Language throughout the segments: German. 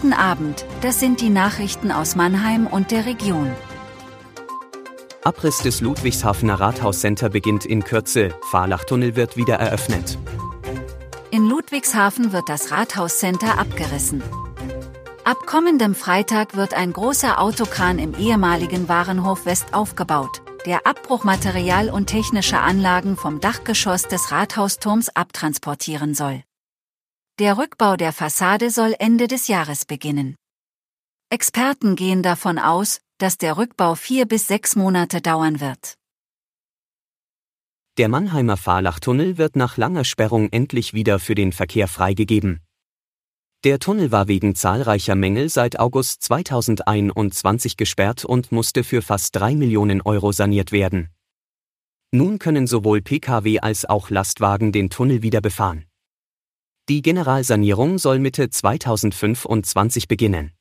Guten Abend, das sind die Nachrichten aus Mannheim und der Region. Abriss des Ludwigshafener Rathauscenter beginnt in Kürze, Fahrlachtunnel wird wieder eröffnet. In Ludwigshafen wird das Rathauscenter abgerissen. Ab kommendem Freitag wird ein großer Autokran im ehemaligen Warenhof West aufgebaut, der Abbruchmaterial und technische Anlagen vom Dachgeschoss des Rathausturms abtransportieren soll. Der Rückbau der Fassade soll Ende des Jahres beginnen. Experten gehen davon aus, dass der Rückbau vier bis sechs Monate dauern wird. Der Mannheimer Fahrlachtunnel wird nach langer Sperrung endlich wieder für den Verkehr freigegeben. Der Tunnel war wegen zahlreicher Mängel seit August 2021 gesperrt und musste für fast drei Millionen Euro saniert werden. Nun können sowohl Pkw als auch Lastwagen den Tunnel wieder befahren. Die Generalsanierung soll Mitte 2025 beginnen.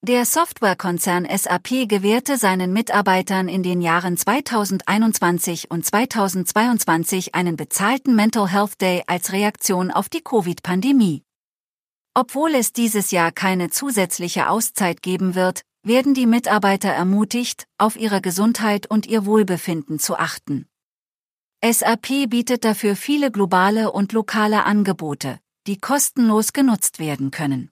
Der Softwarekonzern SAP gewährte seinen Mitarbeitern in den Jahren 2021 und 2022 einen bezahlten Mental Health Day als Reaktion auf die Covid-Pandemie. Obwohl es dieses Jahr keine zusätzliche Auszeit geben wird, werden die Mitarbeiter ermutigt, auf ihre Gesundheit und ihr Wohlbefinden zu achten. SAP bietet dafür viele globale und lokale Angebote, die kostenlos genutzt werden können.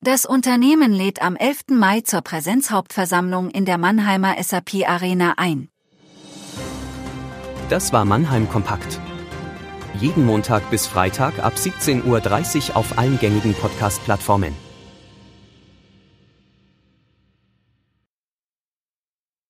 Das Unternehmen lädt am 11. Mai zur Präsenzhauptversammlung in der Mannheimer SAP Arena ein. Das war Mannheim Kompakt. Jeden Montag bis Freitag ab 17.30 Uhr auf allen gängigen Podcast-Plattformen.